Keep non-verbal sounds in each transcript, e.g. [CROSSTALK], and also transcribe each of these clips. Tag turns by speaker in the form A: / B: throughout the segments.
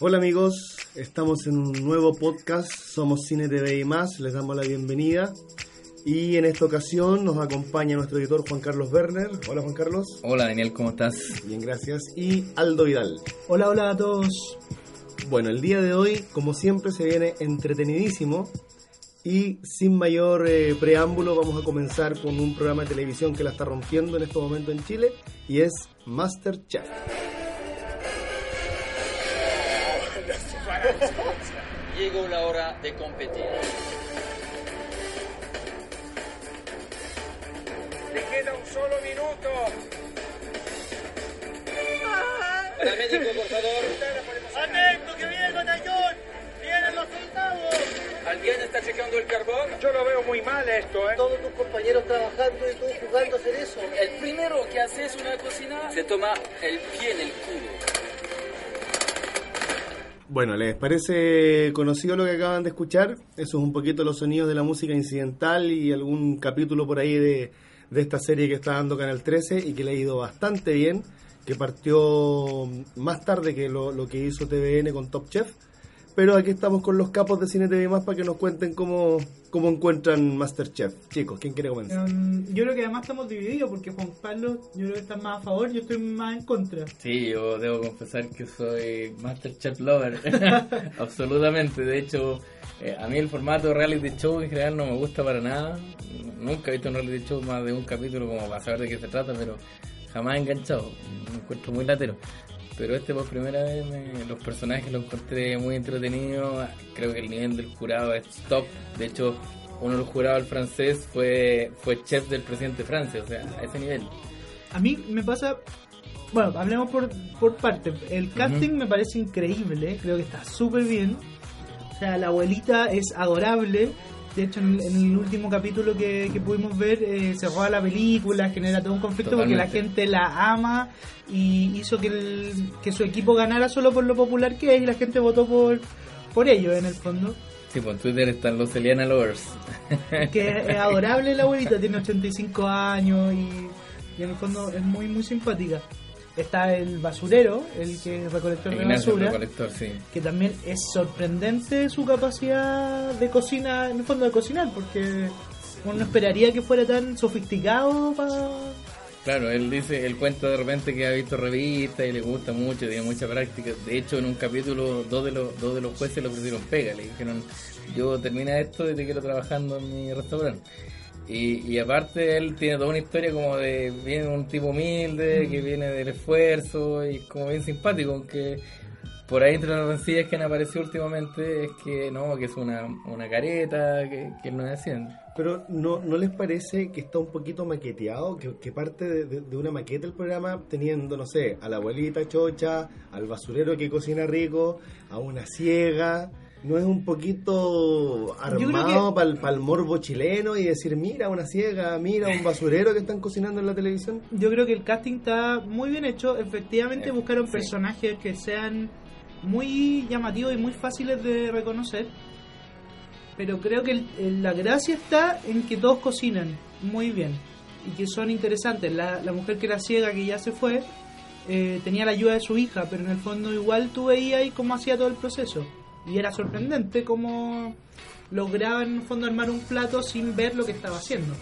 A: Hola amigos, estamos en un nuevo podcast, somos Cine TV y más, les damos la bienvenida y en esta ocasión nos acompaña nuestro editor Juan Carlos Werner. Hola Juan Carlos.
B: Hola Daniel, ¿cómo estás?
A: Bien, gracias. Y Aldo Vidal.
C: Hola, hola a todos.
A: Bueno, el día de hoy, como siempre, se viene entretenidísimo y sin mayor eh, preámbulo vamos a comenzar con un programa de televisión que la está rompiendo en este momento en Chile y es Masterchef. [LAUGHS]
D: Llegó la hora de competir.
E: Le queda un solo minuto.
D: Paramédico, por favor.
E: Atento, que viene el batallón. Vienen los soldados.
D: ¿Alguien está checando el carbón?
E: Yo lo veo muy mal esto, ¿eh?
F: todos tus compañeros trabajando y tú jugando a hacer eso.
D: El primero que hace es una cocina se toma el pie en el culo.
A: Bueno, ¿les parece conocido lo que acaban de escuchar? Eso es un poquito los sonidos de la música incidental y algún capítulo por ahí de, de esta serie que está dando Canal 13 y que le ha ido bastante bien, que partió más tarde que lo, lo que hizo TVN con Top Chef. Pero aquí estamos con los capos de Cine TV más para que nos cuenten cómo, cómo encuentran Masterchef. Chicos, ¿quién quiere comenzar?
C: Um, yo creo que además estamos divididos porque Juan Carlos, yo creo que está más a favor, yo estoy más en contra.
B: Sí, yo debo confesar que soy Masterchef Lover. [LAUGHS] Absolutamente. De hecho, eh, a mí el formato de reality show en general no me gusta para nada. Nunca he visto un reality show más de un capítulo como para saber de qué se trata, pero jamás he enganchado. Me encuentro muy latero. Pero este por primera vez me- los personajes los encontré muy entretenidos. Creo que el nivel del jurado es top. De hecho, uno de los jurados, el francés, fue, fue chef del presidente de Francia. O sea, a ese nivel.
C: A mí me pasa, bueno, hablemos por, por parte. El casting me parece increíble, creo que está súper bien. O sea, la abuelita es adorable. De hecho, en el, en el último capítulo que, que pudimos ver, eh, se roba la película, genera todo un conflicto porque la gente la ama y hizo que, el- que su equipo ganara solo por lo popular que es y la gente votó por, por ello en el fondo.
B: Sí, pues en Twitter están los Eliana Lovers.
C: que es, es adorable la abuelita, tiene 85 años y, y en el fondo es muy muy simpática. Está el basurero, el que es recolector de
B: el
C: basura,
B: recolector, sí.
C: que también es sorprendente su capacidad de cocina, en el fondo de cocinar, porque uno no esperaría que fuera tan sofisticado para...
B: Claro, él dice, él cuenta de repente que ha visto revistas y le gusta mucho, tiene mucha práctica. De hecho, en un capítulo, dos de los, dos de los jueces le ofrecieron pega, le dijeron, yo termina esto y te quiero trabajando en mi restaurante. Y, y aparte él tiene toda una historia como de, viene un tipo humilde, que viene del esfuerzo y como bien simpático, aunque por ahí entre las rencillas que han aparecido últimamente es que no, que es una, una careta, que, que no es así.
A: Pero ¿no, ¿no les parece que está un poquito maqueteado? Que, que parte de, de- de una maqueta el programa teniendo, no sé, a la abuelita chocha, al basurero que cocina rico, a una ciega. ¿No es un poquito armado para el morbo chileno y decir, mira una ciega, mira un basurero que están cocinando en la televisión?
C: Yo creo que el casting está muy bien hecho, efectivamente
B: Eh,
C: buscaron
B: sí.
C: personajes que sean muy llamativos y muy fáciles de reconocer. Pero creo que el- el- la gracia está en que todos cocinan muy bien y que son interesantes. La, la mujer que era ciega, que ya se fue, eh, tenía la ayuda de su hija, pero en el fondo igual tú veías ahí cómo hacía todo el proceso. Y era sorprendente cómo lograba en el fondo armar un plato sin ver lo que estaba haciendo.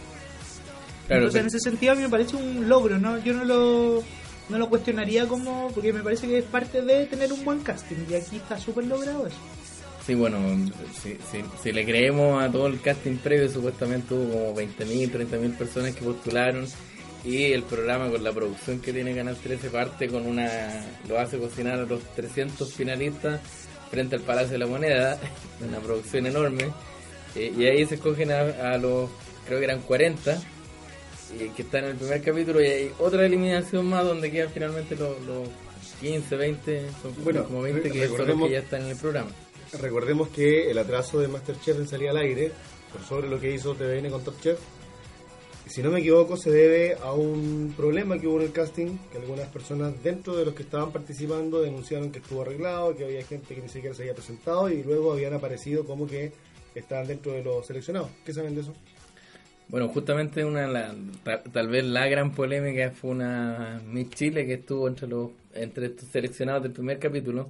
B: Claro,
C: Entonces,
B: pero-
C: en ese sentido, a mí me parece un logro, ¿no? Yo no lo, no lo cuestionaría como. porque me parece que es parte de tener un buen casting. Y aquí está súper logrado eso.
B: Sí, bueno, si, si- si le creemos a todo el casting previo, supuestamente hubo como 20.000, 30.000 personas que postularon y el programa con la producción que tiene Canal 13 parte con una... lo hace cocinar a los 300 finalistas frente al Palacio de la Moneda, [LAUGHS] una producción enorme, eh, y ahí se escogen a, a los, creo que eran 40, y que está en el primer capítulo y hay otra eliminación más donde quedan finalmente los, los 15, 20, son
A: Bueno,
B: como 20 que son los que ya están en el programa.
A: Recordemos que el atraso de Masterchef en salir al aire, por sobre lo que hizo TVN con Top Chef, si no me equivoco, se debe a un problema que hubo en el casting, que algunas personas dentro de los que estaban participando denunciaron que estuvo arreglado, que había gente que ni siquiera se había presentado y luego habían aparecido como que estaban dentro de los seleccionados. ¿Qué saben de eso?
B: Bueno, justamente una la- ta- tal vez la gran polémica fue una Miss Chile que estuvo entre los entre estos seleccionados del primer capítulo.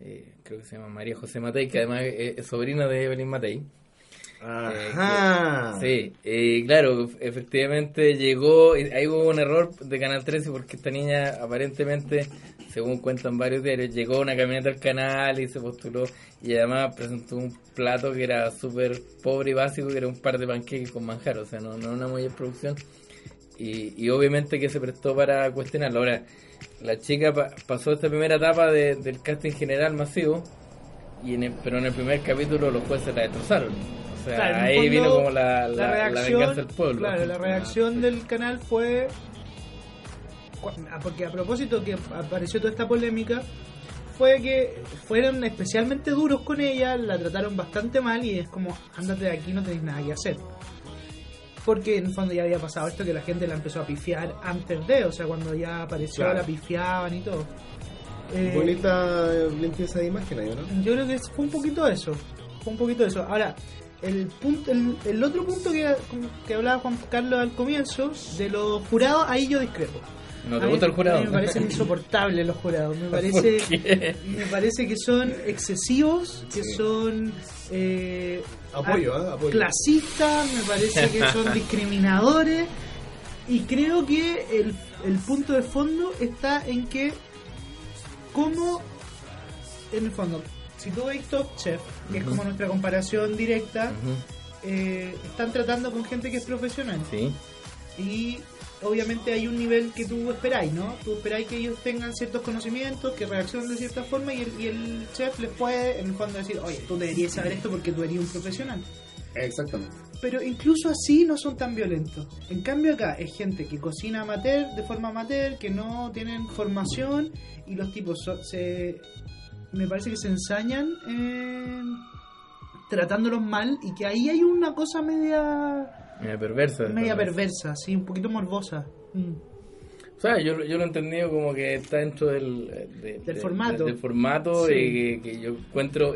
B: Eh, creo que se llama María José Matei, que además es sobrina de Evelyn Matei.
A: Ajá.
B: Sí, eh, claro, efectivamente llegó, ahí hubo un error de Canal 13 porque esta niña aparentemente, según cuentan varios diarios, llegó una camioneta al canal y se postuló y además presentó un plato que era súper pobre y básico, que era un par de panqueques con manjar, o sea, no, una mayor producción. Y, obviamente que se prestó para cuestionarlo. Ahora, la chica pa- pasó esta primera etapa de- del casting general masivo, y en el- pero en el primer capítulo los jueces la destrozaron. O sea,
C: Claro,
B: ahí
C: fondo,
B: vino como la, la, la
C: reacción,
B: venganza del pueblo.
C: Claro, la reacción del canal fue. Porque a propósito que apareció toda esta polémica, fue que fueron especialmente duros con ella, la trataron bastante mal y es como, ándate de aquí, no tenéis nada que hacer. Porque en el fondo ya había pasado esto que la gente la empezó a pifiar antes de, o sea, cuando ya apareció
A: Claro.
C: la pifiaban y todo. Eh,
A: Bonita eh, limpieza de imagen ahí, ¿no?
C: yo creo que fue un poquito eso. Fue un poquito eso. Ahora, el punto, el, el otro punto que, que hablaba Juan Carlos al comienzo, de los jurados, ahí yo discrepo.
B: ¿No te
C: A mí-
B: gusta el jurado?
C: a mí me parecen insoportables los jurados. Me
B: ¿Por
C: parece,
B: qué?
C: me parece que son excesivos, que
A: Sí.
C: son eh,
A: Apoyo, ¿eh? Apoyo.
C: clasistas, me parece que son [LAUGHS] discriminadores. Y creo que el, el punto de fondo está en que, como en el fondo, si tú veis Top Chef, que es como nuestra comparación directa, eh, están tratando con gente que es profesional.
B: Sí.
C: Y obviamente hay un nivel que tú esperáis, ¿no? Tú esperáis que ellos tengan ciertos conocimientos, que reaccionen de cierta forma y el, y el chef les puede en el fondo decir, oye, tú deberías saber esto porque tú eres un profesional.
A: Exactamente.
C: Pero incluso así no son tan violentos. En cambio acá es gente que cocina amateur, de forma amateur, que no tienen formación y los tipos so- se... Me parece que se ensañan eh, tratándolos mal y que ahí hay una cosa media
B: Media perversa.
C: media perversa, sí, un poquito morbosa. Mm.
B: O sea, yo, yo lo he entendido como que está dentro del, de-
C: Del
B: de-
C: formato.
B: del formato
C: Sí.
B: y que, que yo encuentro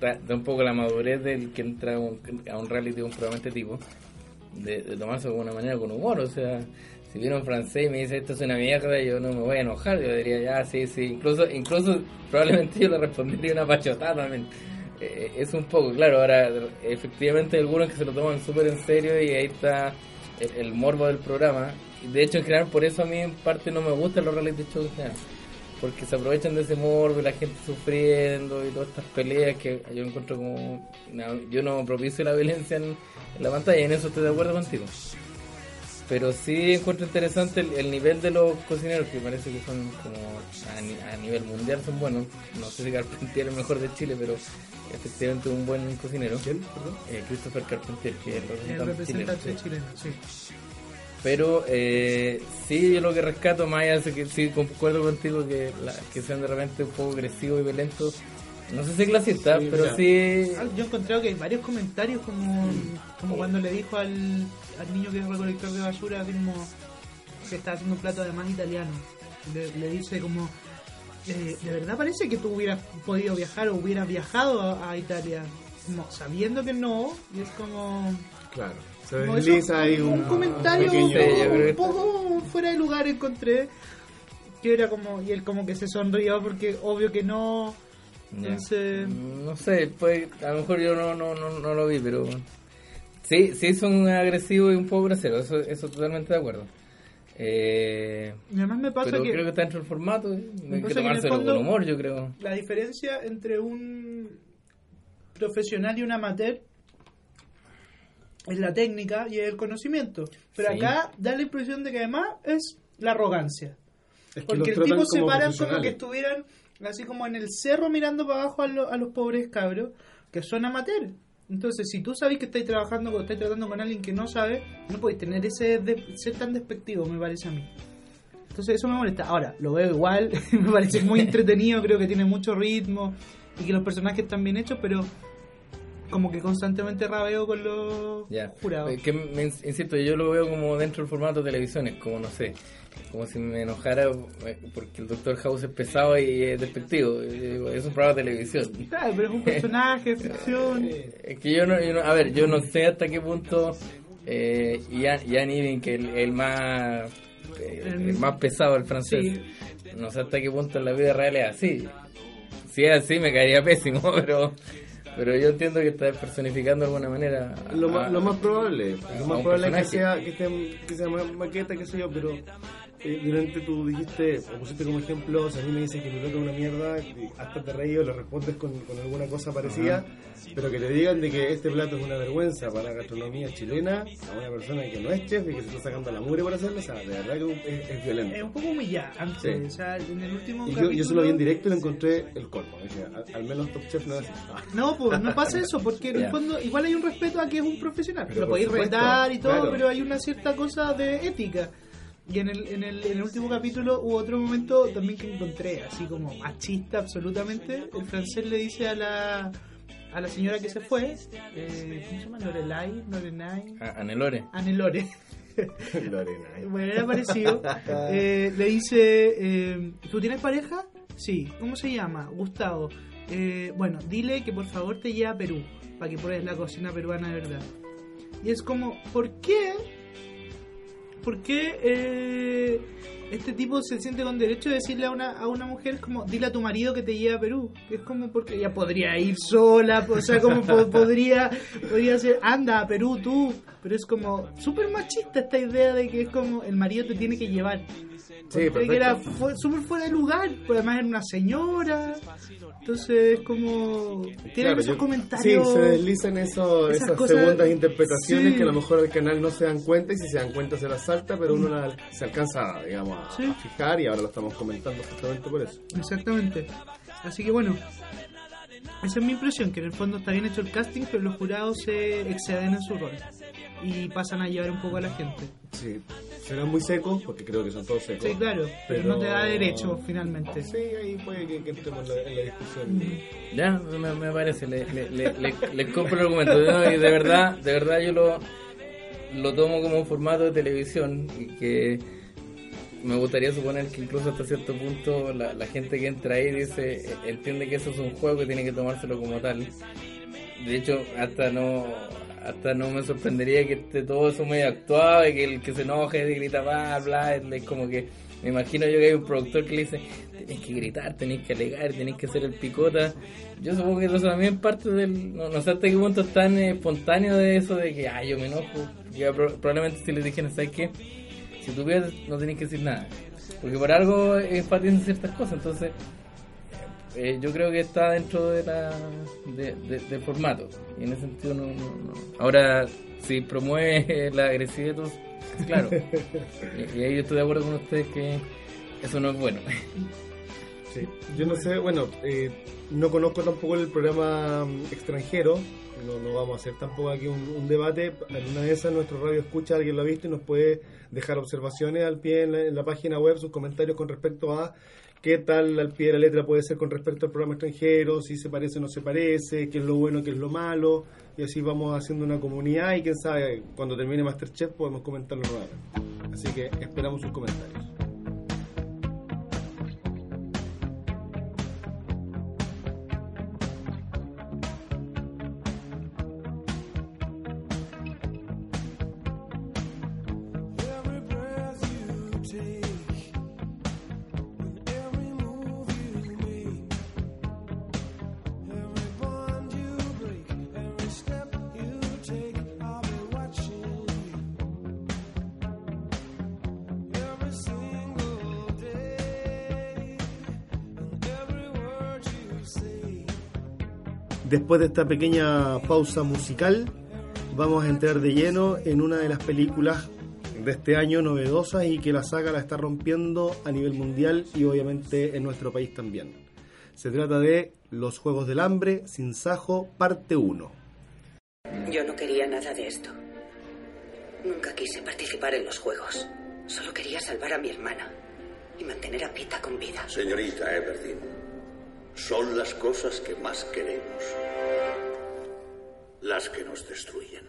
B: da, da un poco la madurez del que entra a un, a un reality de un programa de este tipo, de, de tomarse de alguna manera con humor. O sea, si viene un francés y me dice esto es una mierda, yo no me voy a enojar. Yo diría, ya, sí, sí. Incluso, incluso probablemente [LAUGHS] yo le respondería una pachotada también. Eh, es un poco, claro, ahora efectivamente hay algunos que se lo toman súper en serio y ahí está el, morbo del programa. De hecho, en general, por eso a mí en parte no me gustan los reality shows en. Porque se aprovechan de ese morbo y la gente sufriendo y todas estas peleas que yo encuentro como... yo no propicio la violencia en, en la pantalla y en eso estoy de acuerdo contigo. Pero sí encuentro interesante el, el nivel de los cocineros, que parece que son como a, ni- a nivel mundial son buenos. No sé si Carpentier es el mejor de Chile, pero efectivamente un buen cocinero.
A: ¿Quién? Perdón.
B: Eh, Christopher Carpentier, que es el representante, chileno,
C: chileno,
B: sí. Pero eh, sí, yo lo que rescato más allá de que sí concuerdo contigo que, la- que sean de repente un poco agresivos y violentos. No sé si clasistas,
A: Sí,
B: pero
A: mira.
B: sí.
C: Ah, Yo he encontrado que hay varios comentarios como, como cuando le dijo al, al niño que es recolector de basura como que está haciendo un plato además italiano. Le, le dice como, eh, ¿de verdad parece que tú hubieras podido viajar o hubieras viajado a, a Italia? Como sabiendo que no, y es como...
A: Claro. Se desliza ahí un,
C: un comentario
A: pequeño-
C: un poco fuera de lugar encontré que era como y él como que se sonrió porque obvio que no
B: Ya.
C: entonces
B: No sé, pues a lo mejor yo no, no, no, no lo vi, pero sí, sí son agresivos y un poco groseros, eso, eso totalmente de acuerdo. Eh,
C: y además me pasa
B: pero
C: que
B: creo que está dentro del formato, ¿eh?
C: Me
B: hay que tomárselo con humor, yo creo.
C: la diferencia entre un profesional y un amateur es la técnica y el conocimiento. Pero
B: Sí.
C: acá da la impresión de que además es la arrogancia.
A: Es que los
C: Porque el tipo se paran como que estuvieran así como en el cerro mirando para abajo a, lo- a los pobres cabros que son amateurs. Entonces, si tú sabes que estáis trabajando o estáis tratando con alguien que no sabe, no podéis tener ese de- ser tan despectivo, me parece a mí. Entonces, eso me molesta. Ahora, lo veo igual, [LAUGHS] me parece muy [LAUGHS] entretenido, creo que tiene mucho ritmo y que los personajes están bien hechos, pero como que constantemente rabeo con los
B: Ya.
C: jurados.
B: Que me, insisto, yo lo veo como dentro del formato de televisiones, como no sé, como si me enojara eh, porque el Doctor House es pesado y es despectivo. Es un programa de televisión.
C: Claro, pero es un personaje, ficción. [LAUGHS]
B: Es que yo no, yo no- a ver, yo no sé hasta qué punto eh, Ian, Ian Iving, que el, el más eh, el más pesado, el francés, no sé hasta qué punto en la vida real es así. Si es así me caería pésimo, [LAUGHS] pero pero yo entiendo que está personificando de alguna manera. a-
A: Lo, más, lo más probable, lo más probable es que sea, que, esté- que sea ma- maqueta, qué sé yo, pero eh, durante tú dijiste, o pusiste como ejemplo, si a mí me dicen que mi plato es una mierda, y hasta te reí o le respondes con, con alguna cosa parecida, pero que te digan de que este plato es una vergüenza para la gastronomía chilena, a una persona que no es chef y que se está sacando la mugre por hacerlo, o sea, de verdad que es, es violento.
C: Es un poco humillante.
A: Sí.
C: O sea, en el último
A: Y yo, yo se lo vi en
C: capítulo-
A: directo y lo encontré el colmo. Dije, al, al menos Top Chef no es
C: No, pues no [LAUGHS] pasa eso, porque en el fondo igual hay un respeto a que es un profesional.
A: Pero
C: lo podéis retar y todo,
A: claro.
C: pero hay una cierta cosa de ética. Y en el, en, el, en el último capítulo hubo otro momento también que encontré, así como machista absolutamente. El francés le dice a la, a la señora que se fue, eh, ¿cómo se llama? Lorelai, Lorelai,
B: A- Anelore.
C: Anelore. [LAUGHS]
A: Lorena. eh.
C: Bueno, era parecido. [LAUGHS] Eh, le dice, eh, ¿tú tienes pareja? Sí. ¿Cómo se llama? Gustavo. Eh, bueno, dile que por favor te lleve a Perú, para que pruebes la cocina peruana de verdad. Y es como, ¿por qué? ¿Por qué eh, este tipo se siente con derecho de decirle a una, a una mujer como, dile a tu marido que te lleve a Perú? Que es como porque ella podría ir sola, o sea, como po- [LAUGHS] podría, podría ser, anda a Perú tú. Pero es como súper machista esta idea de que es como el marido te tiene que llevar.
A: Sí,
C: que era fu- súper fuera de lugar, pues además era una señora. Entonces, como. Tienen
A: Claro,
C: esos
A: yo-
C: comentarios.
A: Sí, se deslizan eso,
C: esas
A: esas,
C: cosas-
A: segundas interpretaciones
C: sí.
A: que a lo mejor al canal no se dan cuenta y si se dan cuenta se las salta, pero uno la- se alcanza digamos,
C: Sí.
A: a fijar y ahora lo estamos comentando justamente por eso.
C: Exactamente. Así que bueno, esa es mi impresión, que en el fondo está bien hecho el casting, pero los jurados se exceden en su rol y pasan a llevar un poco a la gente.
A: Sí, serán muy secos porque creo que son todos secos.
C: Sí, claro, pero, no te da derecho finalmente.
A: Sí, ahí puede que, que entremos en la, en la discusión.
B: Ya, me, me parece, le, le, le, le- le compro el argumento. ¿no? Y de verdad, de verdad yo lo, lo tomo como un formato de televisión y que me gustaría suponer que incluso hasta cierto punto la, la gente que entra ahí dice, eh, entiende que eso es un juego y tiene que tomárselo como tal. De hecho, hasta no hasta no me sorprendería que esté todo eso medio actuado y que el que se enoje y grita bla bla, es como que me imagino yo que hay un productor que le dice tenéis que gritar, tenéis que alegar, tenéis que ser el picota. Yo supongo que eso también parte del, no, sé hasta qué punto es tan espontáneo de eso de que ah yo me enojo, probablemente si les dijeran, ¿sabes qué? Si tú pierdes no tenés que decir nada, porque por algo enfatizan ciertas cosas, entonces eh, yo creo que está dentro de la de, de- del formato y en ese sentido no, no- no. ahora si promueve [LAUGHS] la agresividad pues, claro [LAUGHS] y, y ahí estoy de acuerdo con ustedes que eso no es bueno
A: Sí. Yo no sé, bueno, eh, no conozco tampoco el programa mm, extranjero, no, vamos a hacer tampoco aquí un, un debate. En una de esas, nuestro radio escucha, alguien lo ha visto y nos puede dejar observaciones al pie en la, en la página web, sus comentarios con respecto a qué tal al pie de la letra puede ser con respecto al programa extranjero, si se parece o no se parece, qué es lo bueno, qué es lo malo, y así vamos haciendo una comunidad y quién sabe, cuando termine Masterchef podemos comentarlo nuevamente. Así que esperamos sus comentarios. Después de esta pequeña pausa musical, vamos a entrar de lleno en una de las películas de este año novedosas y que la saga la está rompiendo a nivel mundial y obviamente en nuestro país también. Se trata de Los Juegos del Hambre, Sin Sajo, parte 1.
G: Yo no quería nada de esto. Nunca quise participar en los juegos. Solo quería salvar a mi hermana y mantener a Pita con vida.
H: Señorita Everdeen, son las cosas que más queremos las que nos destruyen.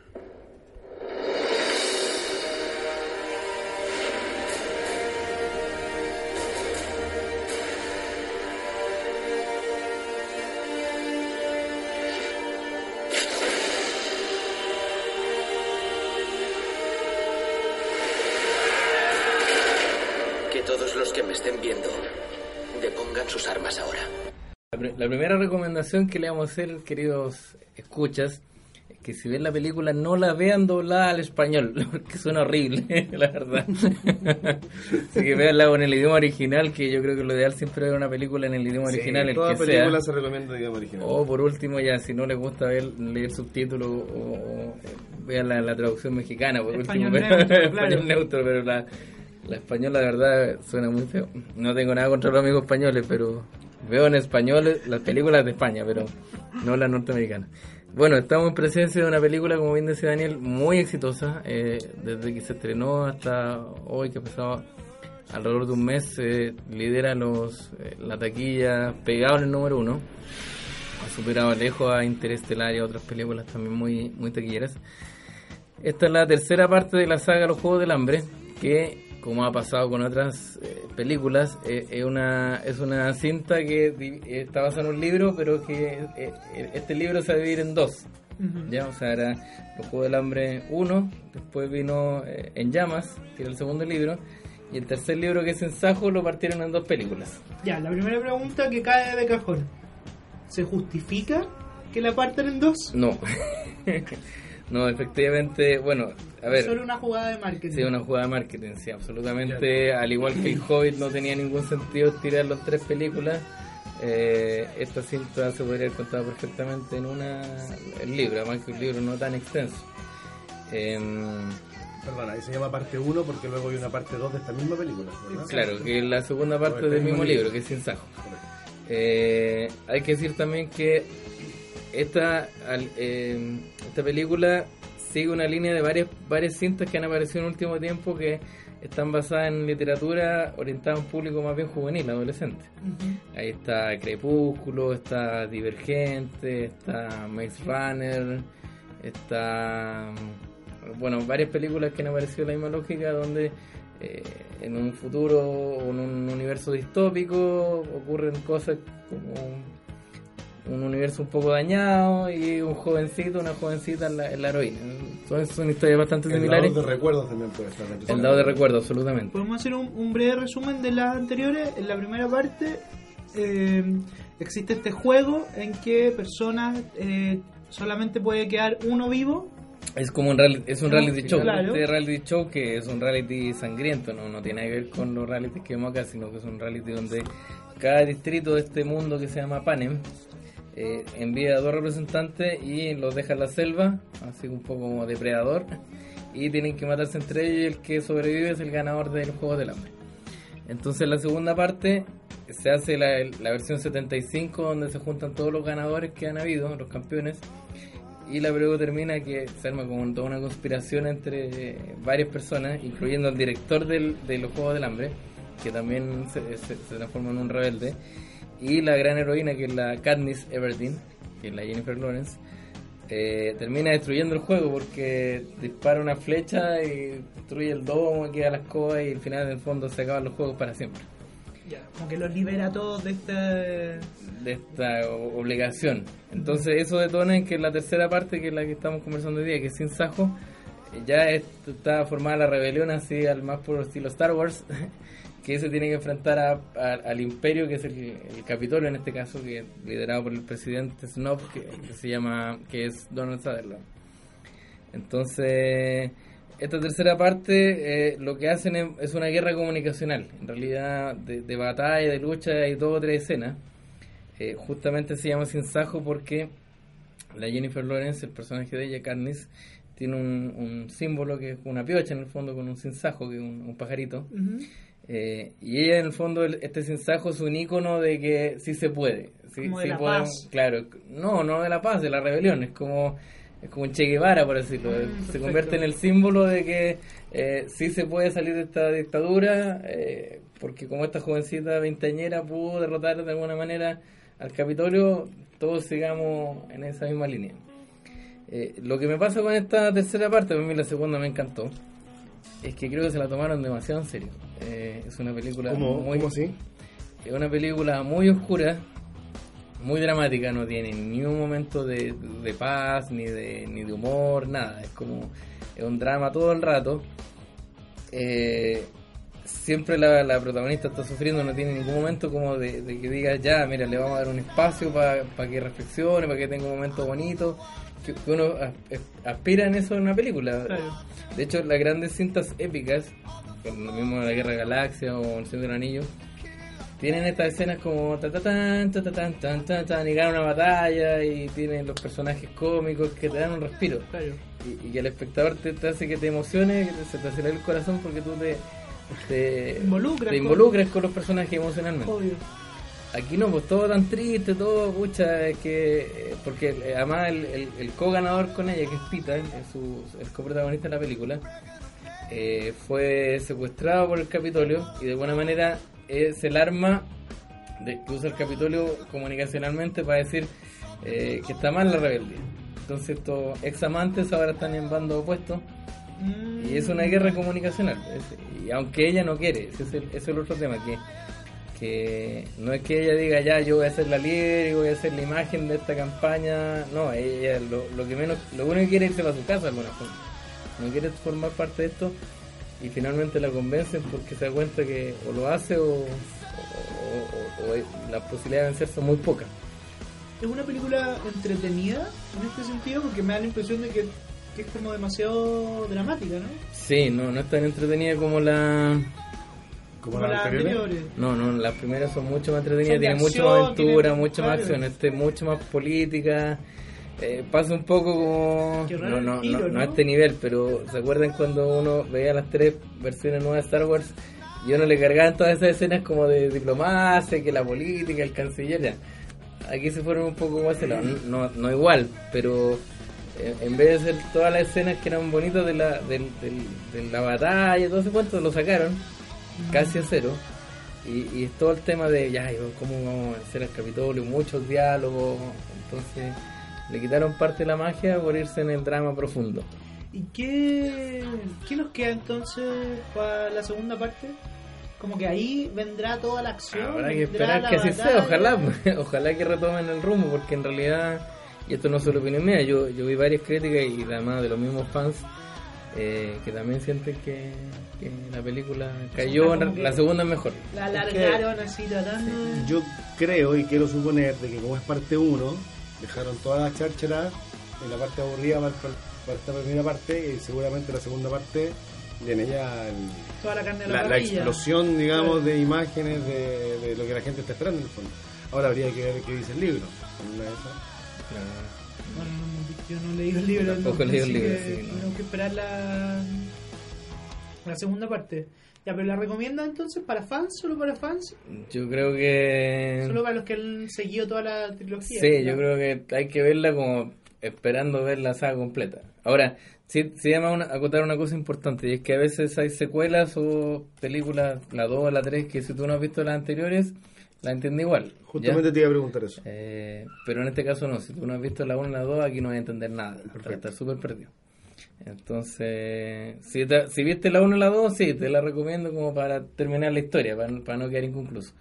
I: Que todos los que me estén viendo depongan sus armas ahora.
B: La, pri- la primera recomendación que le vamos a hacer, queridos escuchas, es que si ven la película no la vean doblada al español, [LAUGHS] porque suena horrible, [LAUGHS] la verdad. [LAUGHS] Así que veanla con el idioma original, que yo creo que lo ideal siempre es ver una película en el idioma
A: Sí,
B: original, el
A: toda
B: que
A: película
B: sea.
A: se recomienda en idioma original.
B: O por último, ya si no les gusta ver, leer subtítulos, o, o, vean la, la traducción mexicana, por
C: Español
B: último, pero-
C: neutro,
B: español
C: claro.
B: neutro, pero la, la española, la verdad, suena muy feo. No tengo nada contra los amigos españoles, pero veo en español las películas de España, pero no las norteamericanas. Bueno, estamos en presencia de una película, como bien decía Daniel, muy exitosa. eh, desde que se estrenó hasta hoy, que ha pasado alrededor de un mes, lidera los eh, la taquilla pegado en el número uno. Ha superado lejos a Interestelar y a otras películas también muy, muy taquilleras. Esta es la tercera parte de la saga Los Juegos del Hambre, que como ha pasado con otras eh, películas, eh, es, una, es una cinta que di- está basada en un libro, pero que eh, eh, este libro se va a dividir en dos. Ya, o sea, era Los Juegos del Hambre 1, después vino eh, En Llamas, que era el segundo libro, y el tercer libro, que es En Sajo, lo partieron en dos películas.
C: Ya, la primera pregunta que cae de cajón. ¿Se justifica que la partan en dos?
B: No. [LAUGHS] no, efectivamente, bueno, a ver.
C: Solo una jugada de marketing.
B: Sí, una jugada de marketing, sí, absolutamente. Al igual que el Hobbit no tenía ningún sentido tirar las tres películas, eh, esta cinta se podría haber contado perfectamente en una el libro, además que un libro no tan extenso. Em,
A: Perdona, ahí se llama parte 1 porque luego hay una parte 2 de esta misma película. ¿verdad?
B: Claro, que es la segunda parte
A: Sobre
B: del
A: el
B: mismo libro,
A: libro.
B: que es Sin Sajo. Eh, hay que decir también que esta, eh, esta película sigue una línea de varias, varias cintas que han aparecido en el último tiempo que están basadas en literatura orientada a un público más bien juvenil, adolescente. Ahí está Crepúsculo, está Divergente, está Maze Runner, está bueno, varias películas que han aparecido en la misma lógica donde eh, en un futuro o en un universo distópico ocurren cosas como un universo un poco dañado y un jovencito, una jovencita en la, en la heroína. Son, son historias bastante
A: El
B: similares.
A: lado de recuerdos también puede estar.
B: El dado de recuerdo, absolutamente.
C: Podemos hacer un, un breve resumen de las anteriores. En la primera parte eh, existe este juego en que personas eh, solamente puede quedar uno vivo.
B: Es como un reality, es un reality show.
C: claro.
B: Este reality show que es un reality sangriento, no, no tiene nada que ver con los realities que vemos acá, sino que es un reality donde cada distrito de este mundo que se llama Panem eh, envía a dos representantes y los deja en la selva, así un poco como depredador, [LAUGHS] y tienen que matarse entre ellos y el que sobrevive es el ganador del juego del hambre. Entonces la segunda parte se hace la, la versión 75 donde se juntan todos los ganadores que han habido, los campeones, y la luego termina que se arma como toda una conspiración entre varias personas, incluyendo al director del, de los Juegos del Hambre, que también se- se transforma en un rebelde, y la gran heroína que es la Katniss Everdeen, que es la Jennifer Lawrence, eh, termina destruyendo el juego porque dispara una flecha y destruye el domo, queda la escoba y al final en el fondo se acaban los juegos para siempre
C: Como que los libera a todos de este...
B: de esta obligación. Entonces eso detona en que la tercera parte, que es la que estamos conversando hoy día, que es sin Sajo, ya es- está formada la rebelión así al más puro estilo Star Wars, [LAUGHS] que se tiene que enfrentar a- al imperio, que es el, Capitolio en este caso, que es liderado por el presidente Snob, que, se llama, que es Donald Sutherland. Entonces, esta tercera parte eh, lo que hacen es, una guerra comunicacional, en realidad de, de batalla, de lucha, hay dos o tres escenas. Eh, justamente se llama Sin Sajo porque la Jennifer Lawrence, el personaje de ella, Carnis, tiene un, símbolo que es una piocha en el fondo con un sinsajo, que es un pajarito. Eh, y ella en el fondo, el- este sinsajo es un icono de que sí se puede. Sí,
C: Como de
B: sí
C: la
B: podemos-
C: paz.
B: Claro, no, no de la paz, de la rebelión. Es como es como un Che Guevara, por decirlo.
C: Mm,
B: se
C: perfecto.
B: convierte en el símbolo de que eh, sí se puede salir de esta dictadura, eh, porque como esta jovencita veinteañera pudo derrotar de alguna manera al Capitolio, todos sigamos en esa misma línea. Eh, lo que me pasa con esta tercera parte, a mí la segunda me encantó, es que creo que se la tomaron demasiado en serio. Eh, es una película
A: ¿Cómo,
B: muy...
A: cómo?
B: Es una película muy oscura, muy dramática, no tiene ni un momento de, de paz, ni de, ni de humor, nada. Es como es un drama todo el rato. Eh, siempre la, la protagonista está sufriendo, no tiene ningún momento como de, de que diga, ya, mira, le vamos a dar un espacio para que reflexione, para que tenga un momento bonito. Que, uno as- as- aspira en eso en una película.
C: Claro.
B: De hecho, las grandes cintas épicas, como lo mismo La Guerra de Galaxia o El Señor del Anillo, tienen estas escenas como ta ta tan, ta ta tan, tan, tan, tan, y ganan una batalla y tienen los personajes cómicos que te dan un respiro.
C: Claro.
B: Y, y que el espectador te, te hace que te emocione, que te- se te acelera el corazón porque tú te, te,
C: Involucras
B: te
C: con-
B: involucras con los personajes emocionalmente.
C: Obvio.
B: Aquí no, pues todo tan triste, todo, pucha, es que. eh, Porque eh, además el, el, el co-ganador con ella, que es Pita, es su, el coprotagonista de la película, eh, fue secuestrado por el Capitolio y de alguna manera es el arma de, que usa el Capitolio comunicacionalmente para decir eh, que está mal la rebeldía. Entonces estos ex amantes ahora están en bandos opuestos y es una guerra comunicacional. Es- y aunque ella no quiere, ese es el, ese es el otro tema, que, que no es que ella diga ya yo voy a ser la líder y voy a ser la imagen de esta campaña, no, ella lo, lo que menos, lo único que quiere es irse para su casa de alguna forma. No quiere formar parte de esto y finalmente la convencen porque se da cuenta que o lo hace o, o- o- o- o las posibilidades de vencer son muy pocas.
C: Es una película entretenida en este sentido porque me da la impresión de que, que es como demasiado dramática, ¿no?
B: Sí, no, no es tan entretenida como la...
A: Como
C: Como
A: las anteriores.
C: anteriores.
B: No, no, las primeras son mucho más entretenidas,
C: de
B: tienen mucho más aventura, mucho más acción, este mucho más política. Eh, pasa un poco como... No, no, no, no
C: ¿no?
B: a este nivel, pero ¿se acuerdan cuando uno veía las tres versiones nuevas de Star Wars? Y uno le cargaban todas esas escenas como de diplomacia, que la política, el canciller, ya. Aquí se fueron un poco más lado. No, no igual, pero eh, en vez de ser todas las escenas que eran bonitas de la, del- del- de la batalla, todo ese cuento, lo sacaron casi a cero. Y, y es todo el tema de, ya, cómo vamos a vencer al Capitolio, muchos diálogos. Entonces, le quitaron parte de la magia por irse en el drama profundo.
C: ¿Y qué, qué nos queda entonces para la segunda parte? Como que ahí vendrá toda la acción.
B: Habrá que esperar que así sea, ojalá, [LAUGHS] ojalá que retomen el rumbo, porque en realidad, y esto no es solo opinión mía, yo, yo vi varias críticas y además de los mismos fans eh, que también sienten que, que la película cayó,
C: que-
B: la segunda es mejor.
C: La alargaron así tratando.
A: Yo creo y quiero suponer de que como es parte 1, dejaron toda la cháchara en la parte aburrida para, esta primera parte y seguramente la segunda parte viene ya el-
C: Toda la carne de la,
A: la, la explosión, digamos,
C: Claro.
A: de imágenes de, de lo que la gente está esperando en el fondo. Ahora habría que ver qué dice el libro. En una de esas.
C: Bueno, no, yo no leí el libro.
B: Tampoco
C: entonces,
B: leí el libro,
C: que
B: sí, no.
C: Tenemos que esperar la, la segunda parte. Ya, pero ¿la recomienda entonces para fans? ¿Solo para fans?
B: Yo creo que...
C: ¿Solo para los que han seguido toda la trilogía?
B: Sí,
C: ¿no?
B: yo creo que hay que verla como esperando ver la saga completa. Ahora, sí, sí llama una, acotar una cosa importante, y es que a veces hay secuelas o películas, la 2 la 3, que si tú no has visto las anteriores, la entiendes igual. ¿ya?
A: Justamente te iba a preguntar eso.
B: Eh, pero en este caso no, si tú no has visto la 1 y la 2, aquí no vas a entender nada. Vas a estar súper perdido. Entonces, si, te- si viste la 1 y la 2, sí, te la recomiendo como para terminar la historia, para, para no quedar inconcluso.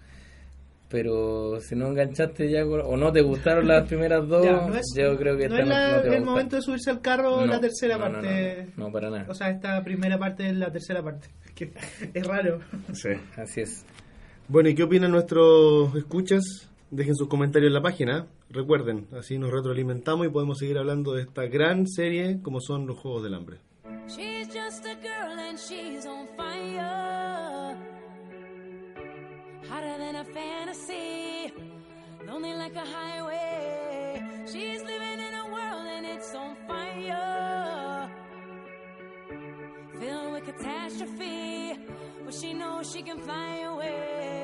B: Pero si no enganchaste ya o no te gustaron las [LAUGHS] primeras dos,
C: Ya, no es,
B: yo creo que
C: no
B: esta
C: es la-
B: no, no te va
C: el momento de subirse al carro
B: No,
C: la tercera
B: no, no,
C: parte.
B: No, no, para nada.
C: O sea, esta primera parte es la tercera parte. [LAUGHS] Que es raro.
A: Sí.
B: Así es.
A: Bueno, ¿y qué opinan nuestros escuchas? Dejen sus comentarios en la página. Recuerden, así nos retroalimentamos y podemos seguir hablando de esta gran serie como son los Juegos del Hambre.
J: She's just a girl and she's on fire. Hotter than a fantasy. Lonely like a highway. She's living in a world and it's on fire. Filled with catastrophe. But she knows she can fly away.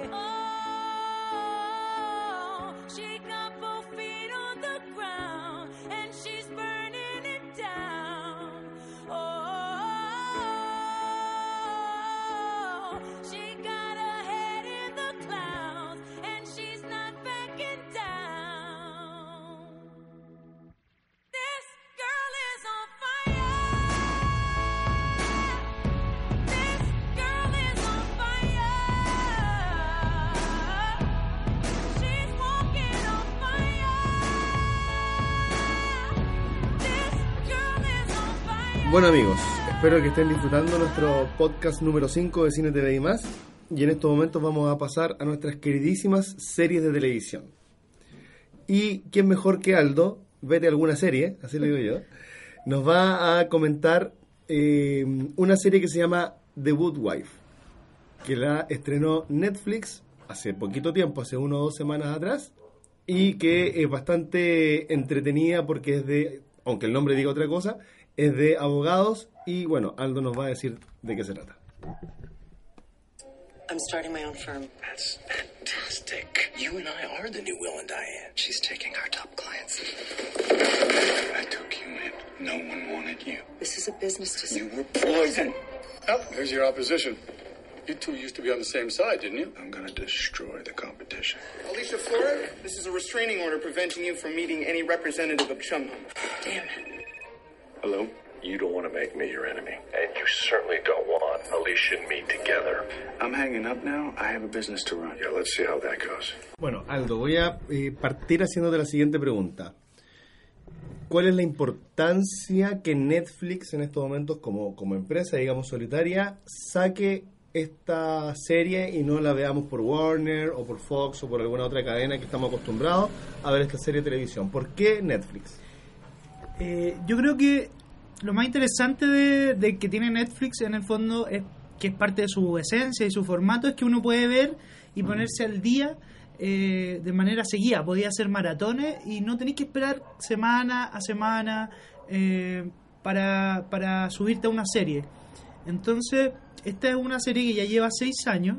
A: Bueno amigos, espero que estén disfrutando nuestro podcast número 5 de Cine TV y más. Y en estos momentos vamos a pasar a nuestras queridísimas series de televisión. Y quién mejor que Aldo, vete a alguna serie, así lo digo yo, nos va a comentar eh, una serie que se llama The Good Wife, que la estrenó Netflix hace poquito tiempo, hace una o dos semanas atrás, y que es bastante entretenida porque es de, aunque el nombre diga otra cosa, es de abogados y bueno, Aldo nos va a decir de qué se trata.
K: I'm starting my own firm.
I: That's fantastic. You and I are the new Will and Diane.
K: She's taking our top clients.
L: I took you in. No one wanted you.
K: This is a business decision.
L: You were poison. Oh, there's your opposition. You two used to be on the same side, didn't you? I'm gonna destroy the competition.
M: Alicia Flora, this is a restraining order preventing you from meeting any representative of Chum.
K: Damn it.
L: Hello?
I: You don't want to make me your enemy. And you certainly don't want Alicia and me together.
L: I'm hanging up now. I have a business to run.
I: Yeah, let's see how that goes.
A: Bueno, Aldo, voy a eh, partir haciéndote la siguiente pregunta. ¿Cuál es la importancia que Netflix en estos momentos como, como empresa, digamos, solitaria, saque esta serie y no la veamos por Warner o por Fox o por alguna otra cadena que estamos acostumbrados a ver esta serie de televisión? ¿Por qué Netflix?
C: Eh, yo creo que lo más interesante de, de que tiene Netflix en el fondo es que es parte de su esencia y su formato es que uno puede ver y ponerse al día eh, de manera seguida. Podía hacer maratones y no tenéis que esperar semana a semana eh, para, para subirte a una serie. Entonces, esta es una serie que ya lleva seis años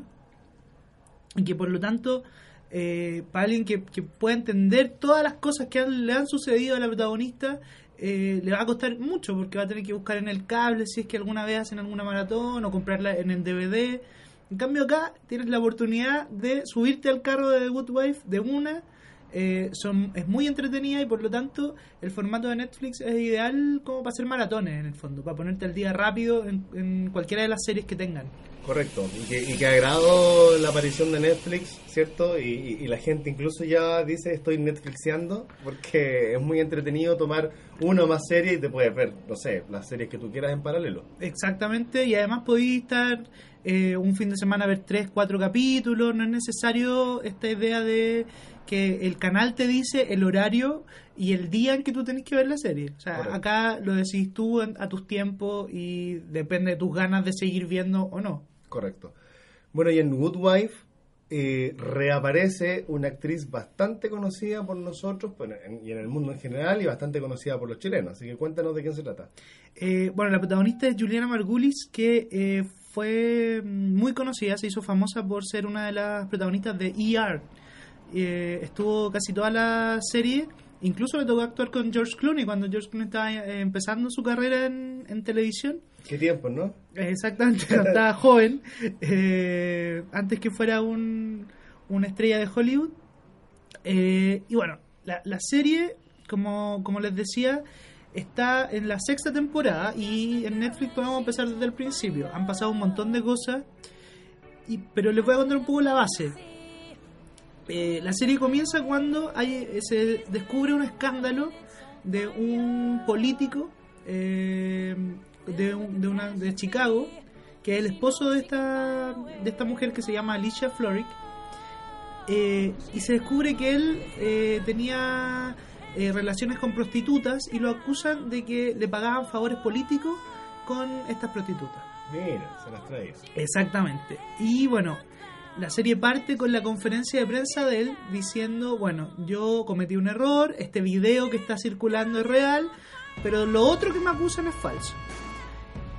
C: y que por lo tanto, eh, para alguien que, que pueda entender todas las cosas que han- le han sucedido a la protagonista, eh, le va a costar mucho porque va a tener que buscar en el cable si es que alguna vez hacen alguna maratón o comprarla en el DVD. En cambio acá tienes la oportunidad de subirte al carro de The Good Wife de una. Eh, son, es muy entretenida y por lo tanto el formato de Netflix es ideal como para hacer maratones en el fondo, para ponerte al día rápido en, en cualquiera de las series que tengan.
A: Correcto, y que, y que agradó la aparición de Netflix, ¿cierto? Y, y- y la gente incluso ya dice estoy Netflixeando, porque es muy entretenido tomar una o más series y te puedes ver, no sé, las series que tú quieras en paralelo.
C: Exactamente, y además podéis estar eh, un fin de semana ver tres, cuatro capítulos, no es necesario esta idea de que el canal te dice el horario y el día en que tú tenés que ver la serie. O sea,
A: Correcto.
C: acá lo decidís tú en- a tus tiempos y depende de tus ganas de seguir viendo o no.
A: Correcto. Bueno, y en Good Wife eh, reaparece una actriz bastante conocida por nosotros bueno, en- y en el mundo en general y bastante conocida por los chilenos. Así que cuéntanos de quién se trata.
C: Eh, bueno, la protagonista es Juliana Margulis, que eh, fue muy conocida, se hizo famosa por ser una de las protagonistas de ER. Eh, estuvo casi toda la serie, incluso le tocó actuar con George Clooney cuando George Clooney estaba eh, empezando su carrera en, en televisión.
A: ¿Qué tiempo, no?
C: Exactamente, cuando estaba [LAUGHS] joven, eh, antes que fuera un, una estrella de Hollywood. Y bueno, la, la serie, como, como les decía, está en la sexta temporada y en Netflix podemos empezar desde el principio. Han pasado un montón de cosas, y, pero les voy a contar un poco la base. Eh, la serie comienza cuando hay, se descubre un escándalo de un político eh, de, de Chicago, que es el esposo de esta, de esta mujer que se llama Alicia Florrick, eh, y se descubre que él eh, tenía eh, relaciones con prostitutas y lo acusan de que le pagaban favores políticos con estas prostitutas.
A: Mira, se las traía.
C: Exactamente. Y bueno, la serie parte con la conferencia de prensa de él diciendo, bueno, yo cometí un error, este video que está circulando es real, pero lo otro que me acusan es falso.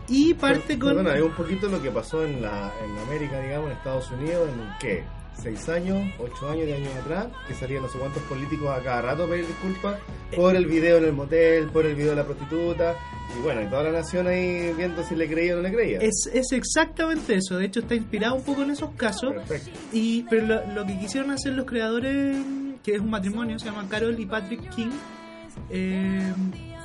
C: Y parte con...
A: Perdona, es un poquito lo que pasó en la en América, digamos, en Estados Unidos, en ¿qué? ¿Seis años? ¿Ocho años? ¿De años atrás? Que salían no sé cuántos políticos a cada rato a pedir disculpas por el video en el motel, por el video de la prostituta. Y bueno, y toda la nación ahí viendo si le creía o no le creía.
C: Es, es exactamente eso, de hecho está inspirado un poco en esos casos.
A: Perfecto.
C: Y, pero lo, lo que quisieron hacer los creadores, que es un matrimonio, se llama Carol y Patrick King, eh,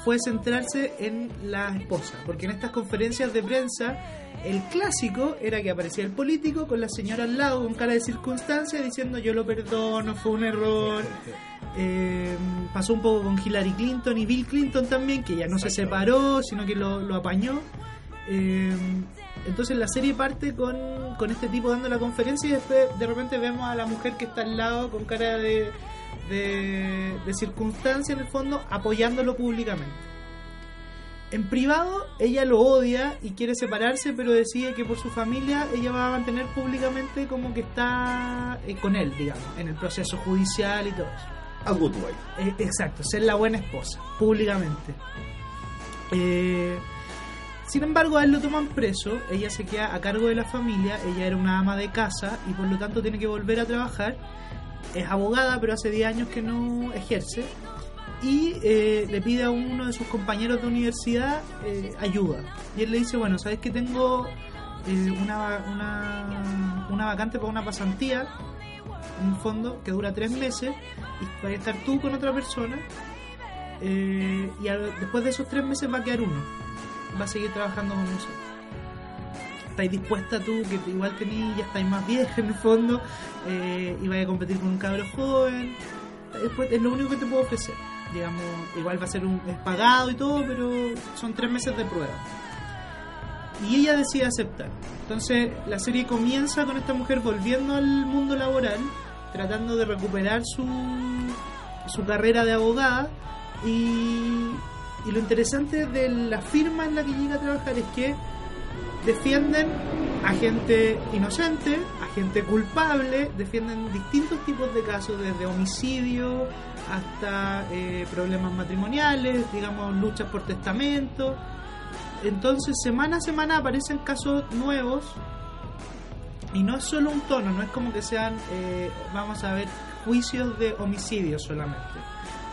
C: fue centrarse en la esposa. Porque en estas conferencias de prensa, el clásico era que aparecía el político con la señora al lado, con cara de circunstancia, diciendo yo lo perdono, fue un error. Eh, pasó un poco con Hillary Clinton y Bill Clinton también, que ya no se separó, sino que lo, lo apañó. Eh, entonces la serie parte con, con este tipo dando la conferencia y después de repente vemos a la mujer que está al lado con cara de, de, de circunstancia en el fondo apoyándolo públicamente. En privado ella lo odia y quiere separarse, pero decide que por su familia ella va a mantener públicamente como que está eh, con él, digamos, en el proceso judicial y todo eso.
A: A good wife.
C: Eh, exacto, ser la buena esposa, públicamente. Eh, sin embargo, a él lo toman preso, ella se queda a cargo de la familia, ella era una ama de casa y por lo tanto tiene que volver a trabajar. Es abogada, pero hace 10 años que no ejerce. Y eh, le pide a uno de sus compañeros de universidad eh, ayuda. Y él le dice, bueno, ¿sabes que tengo eh, una, una, una vacante para una pasantía? Un fondo que dura tres meses y vas a estar tú con otra persona. eh, y al- después de esos tres meses va a quedar uno. Va a seguir trabajando con nosotros. ¿Estáis dispuesta tú, que igual tenés, ya estáis más vieja en el fondo, eh, y vais a competir con un cabro joven? Después, es lo único que te puedo ofrecer. Digamos, igual va a ser un, es pagado y todo, pero son tres meses de prueba. Y ella decide aceptar. Entonces la serie comienza con esta mujer volviendo al mundo laboral, tratando de recuperar su, su carrera de abogada. Y, y lo interesante de la firma en la que llega a trabajar es que defienden a gente inocente, a gente culpable, defienden distintos tipos de casos, desde homicidio hasta eh, problemas matrimoniales, digamos, luchas por testamento. Entonces, semana a semana aparecen casos nuevos y no es solo un tono, no es como que sean, eh, vamos a ver, juicios de homicidio solamente.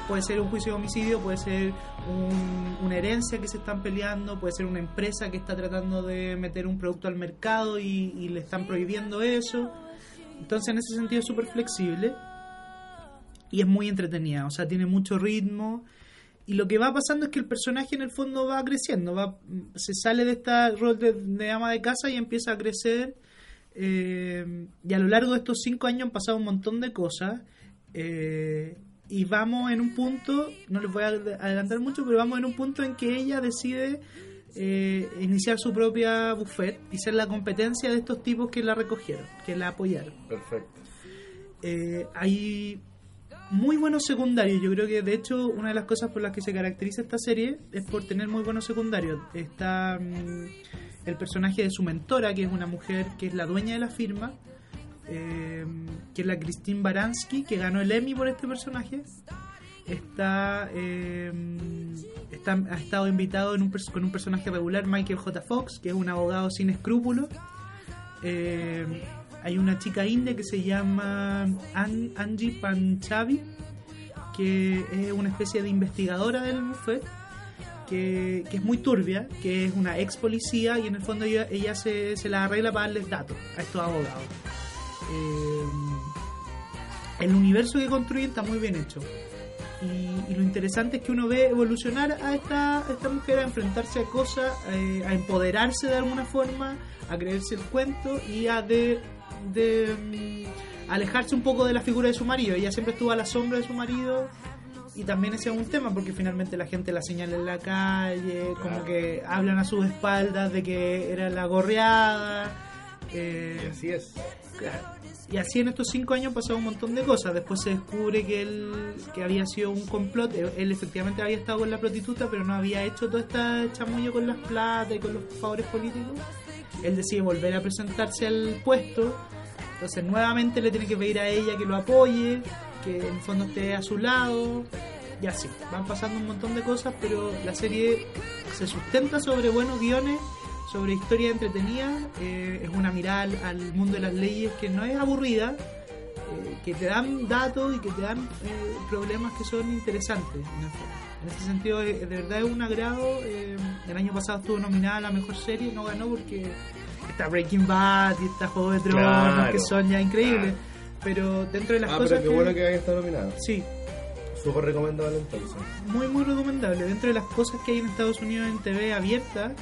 C: Puede ser un juicio de homicidio, puede ser un- una herencia que se están peleando, puede ser una empresa que está tratando de meter un producto al mercado y, y le están prohibiendo eso. Entonces, en ese sentido es súper flexible y es muy entretenida, o sea, tiene mucho ritmo. Y lo que va pasando es que el personaje en el fondo va creciendo, va se sale de este rol de, de ama de casa y empieza a crecer. eh, y a lo largo de estos cinco años han pasado un montón de cosas. eh, y vamos en un punto, no les voy a ad- adelantar mucho, pero vamos en un punto en que ella decide eh, iniciar su propia buffet y ser la competencia de estos tipos que la recogieron, que la apoyaron.
B: Perfecto.
C: Eh, hay muy buenos secundarios. Yo creo que de hecho una de las cosas por las que se caracteriza esta serie es por tener muy buenos secundarios. Está mm, el personaje de su mentora, que es una mujer que es la dueña de la firma, eh, que es la Christine Baranski, que ganó el Emmy por este personaje. Está, eh, está ha estado invitado en un con un personaje regular, Michael J. Fox, que es un abogado sin escrúpulos. Eh, hay una chica india que se llama An- Angie Panchavi, que es una especie de investigadora del buffet, que, que es muy turbia, que es una ex policía y en el fondo ella, se, la arregla para darles datos a estos abogados. Eh, el universo que construyen está muy bien hecho. Y, lo interesante es que uno ve evolucionar a esta, esta mujer, a enfrentarse a cosas, eh, a empoderarse de alguna forma, a creerse el cuento y a de, de, alejarse un poco de la figura de su marido. Ella siempre estuvo a la sombra de su marido y también ese es un tema porque finalmente la gente la señala en la calle, como que hablan a sus espaldas de que era la gorreada. eh,
A: Y así es.
C: Y así en estos cinco años han pasado un montón de cosas. Después se descubre que él que había sido un complot. Él, él efectivamente había estado con la prostituta, pero no había hecho todo este chamullo con las plata y con los favores políticos. Él decide volver a presentarse al puesto. Entonces nuevamente le tiene que pedir a ella que lo apoye, que en el fondo esté a su lado. Y así, van pasando un montón de cosas, pero la serie se sustenta sobre buenos guiones sobre historia entretenida, eh, es una mirada al, al mundo de las leyes que no es aburrida, eh, que te dan datos y que te dan eh, problemas que son interesantes. En, ese sentido, eh, de verdad es un agrado. eh, el año pasado estuvo nominada a la mejor serie, no ganó porque está Breaking Bad y está Juego de Tronos,
A: Claro.
C: que son ya increíbles. Pero dentro de las
A: Ah,
C: cosas
A: pero qué bueno que haya estado nominado.
C: Sí,
A: Súper recomendable entonces.
C: muy muy recomendable. Dentro de las cosas que hay en Estados Unidos en TV abierta,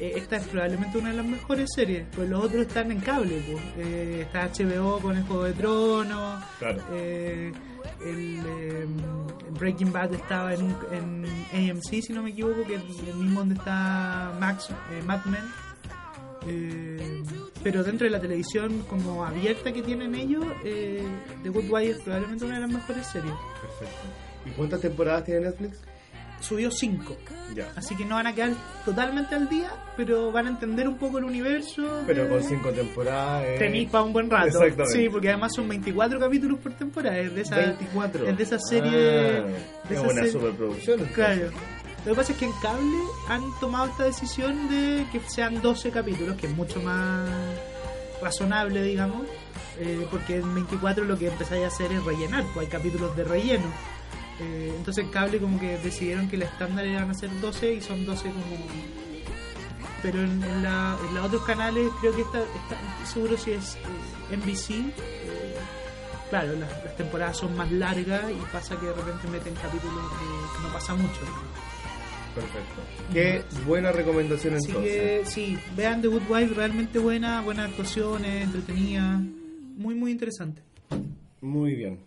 C: eh, esta es probablemente una de las mejores series, pues los otros están en cable, pues. Eh, está HBO con el Juego de Tronos,
A: Claro.
C: eh, el eh, Breaking Bad estaba en, en AMC, si no me equivoco, que es el mismo donde está Max, eh, Mad Men. Eh, pero dentro de la televisión como abierta que tienen ellos, The Good Wife es probablemente una de las mejores series.
A: Perfecto. ¿Y cuántas temporadas tiene Netflix?
C: Subió 5.
A: Ya.
C: Así que no van a quedar totalmente al día, pero van a entender un poco el universo.
A: Pero
C: de-
A: con cinco temporadas. eh,
C: Tenéis para un buen rato.
A: Exactamente.
C: Sí, porque además son 24 capítulos por temporada. Es de esa,
A: 24.
C: Es de esa serie.
A: Ah,
C: de
A: es
C: esa
A: una
C: serie-
A: superproducción.
C: Claro. Lo que pasa es que en cable han tomado esta decisión de que sean 12 capítulos, que es mucho más razonable, digamos. eh, porque en 24 lo que empezáis a hacer es rellenar, pues hay capítulos de relleno. Eh, entonces en cable como que decidieron que el estándar iban a ser 12 y son 12 como... Pero en, en la, en los otros canales creo que no estoy seguro si es eh, NBC. eh, claro, las, las temporadas son más largas y pasa que de repente meten capítulos que, no pasa mucho.
A: Perfecto. Qué buena recomendación
C: Así
A: entonces.
C: que sí, vean The Good Wife, realmente buena, buenas actuaciones, entretenida, muy muy interesante.
A: Muy bien.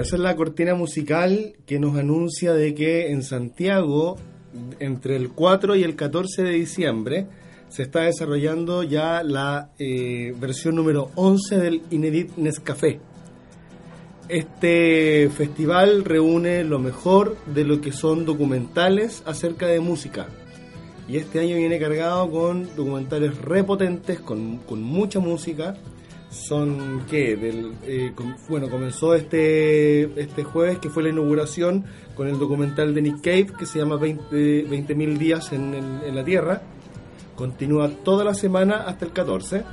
A: Bueno, esa es la cortina musical que nos anuncia de que en Santiago, entre el 4 y el 14 de diciembre, se está desarrollando ya la eh, versión número 11 del Inedit Nescafé. Este festival reúne lo mejor de lo que son documentales acerca de música. Y este año viene cargado con documentales repotentes, con, con mucha música. Son, ¿qué? Del, eh, com- bueno, comenzó este, este jueves, que fue la inauguración, con el documental de Nick Cave, que se llama 20 20.000 días en, en- en la Tierra. Continúa toda la semana hasta el 14.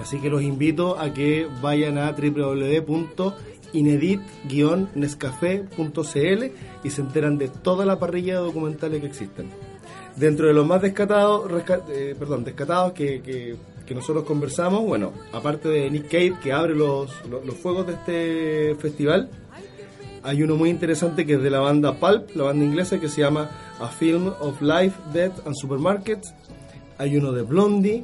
A: Así que los invito a que vayan a www.inedit-nescafé.cl y se enteran de toda la parrilla de documentales que existen. Dentro de los más descatados, eh, perdón, descatados que, que- que nosotros conversamos, bueno, aparte de Nick Cave que abre los, los, los fuegos de este festival, hay uno muy interesante que es de la banda Pulp, la banda inglesa que se llama A Film of Life, Death and Supermarkets. Hay uno de Blondie,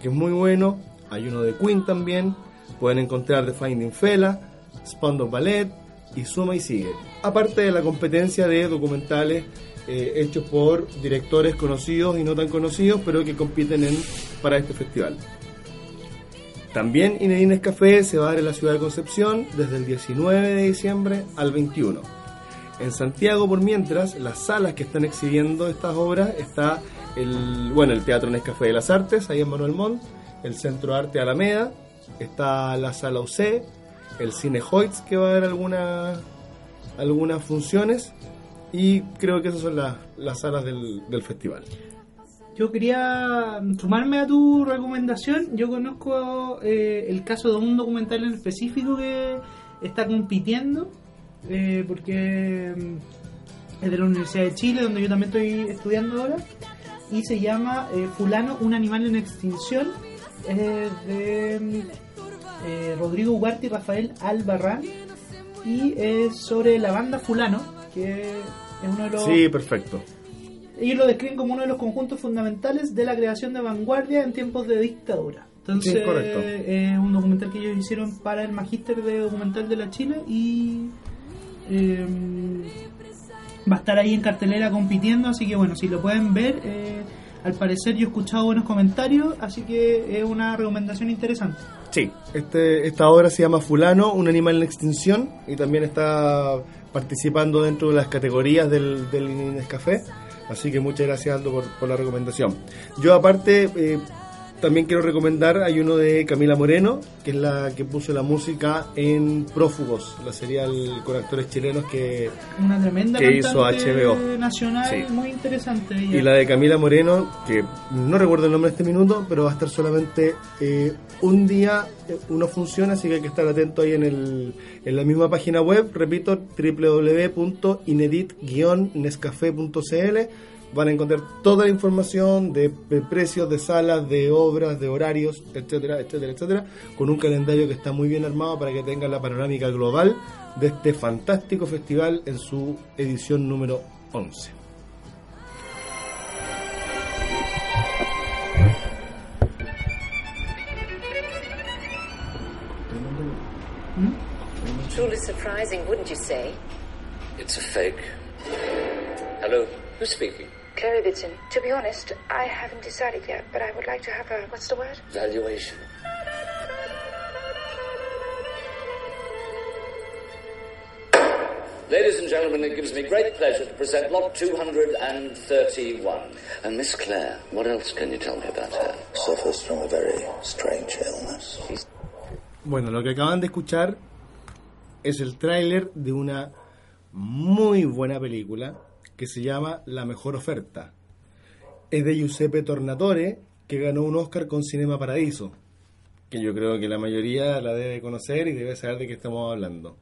A: que es muy bueno. Hay uno de Queen también. Pueden encontrar The Finding Fela, Spandau Ballet y suma y sigue. Aparte de la competencia de documentales eh, hechos por directores conocidos y no tan conocidos, pero que compiten en, para este festival. También Inedines Café se va a dar en la ciudad de Concepción desde el 19 de diciembre al 21. En Santiago, por mientras, las salas que están exhibiendo estas obras está el, bueno, el Teatro Nescafé de las Artes, ahí en Manuel Montt, el Centro Arte Alameda, está la Sala UC, el Cine Hoyts, que va a haber alguna, algunas funciones, y creo que esas son las, las salas del, del festival.
C: Yo quería sumarme a tu recomendación. Yo conozco eh, el caso de un documental en específico que está compitiendo, eh, porque mm, es de la Universidad de Chile, donde yo también estoy estudiando ahora, y se llama eh, Fulano, un animal en extinción. Es de mm, eh, Rodrigo Ugarte y Rafael Albarrán, y es sobre la banda Fulano, que es uno de los...
A: Sí, perfecto.
C: Ellos lo describen como uno de los conjuntos fundamentales de la creación de vanguardia en tiempos de dictadura. Entonces,
A: Sí, correcto.
C: es un documental que ellos hicieron para el Magíster de Documental de la Chile y eh, va a estar ahí en cartelera compitiendo, así que bueno, si lo pueden ver, eh, al parecer yo he escuchado buenos comentarios, así que es una recomendación interesante.
A: Sí, este, esta obra se llama Fulano, un animal en extinción, y también está participando dentro de las categorías del, del Nescafé. Así que muchas gracias Aldo por, por la recomendación. Yo aparte eh, también quiero recomendar, hay uno de Camila Moreno, que es la que puso la música en Prófugos, la serial con actores chilenos que,
C: Una tremenda
A: que hizo HBO.
C: nacional
A: Sí.
C: muy interesante. ella.
A: Y la de Camila Moreno, que no recuerdo el nombre de este minuto, pero va a estar solamente eh, un día, eh, una función, así que hay que estar atento ahí en, el, en la misma página web, repito, www.inedit-nescafé.cl. Van a encontrar toda la información de, de precios, de salas, de obras, de horarios, etcétera, etcétera, etcétera, con un calendario que está muy bien armado para que tengan la panorámica global de este fantástico festival en su edición número 11.
N: Truly surprising, wouldn't you say?
I: It's a fake. Hello, who's speaking?
O: Clary Bitson. To be honest, I haven't decided yet, but I would like to have a what's the word?
I: Valuation. Ladies and gentlemen, it gives me great pleasure to present lot 231. And Miss Claire, what else can you tell me about her?
H: Suffers from a very strange illness.
A: Bueno, lo que acaban de escuchar es el tráiler de una muy buena película que se llama La mejor oferta. Es de Giuseppe Tornatore, que ganó un Oscar con Cinema Paradiso, que yo creo que la mayoría la debe conocer y debe saber de qué estamos hablando.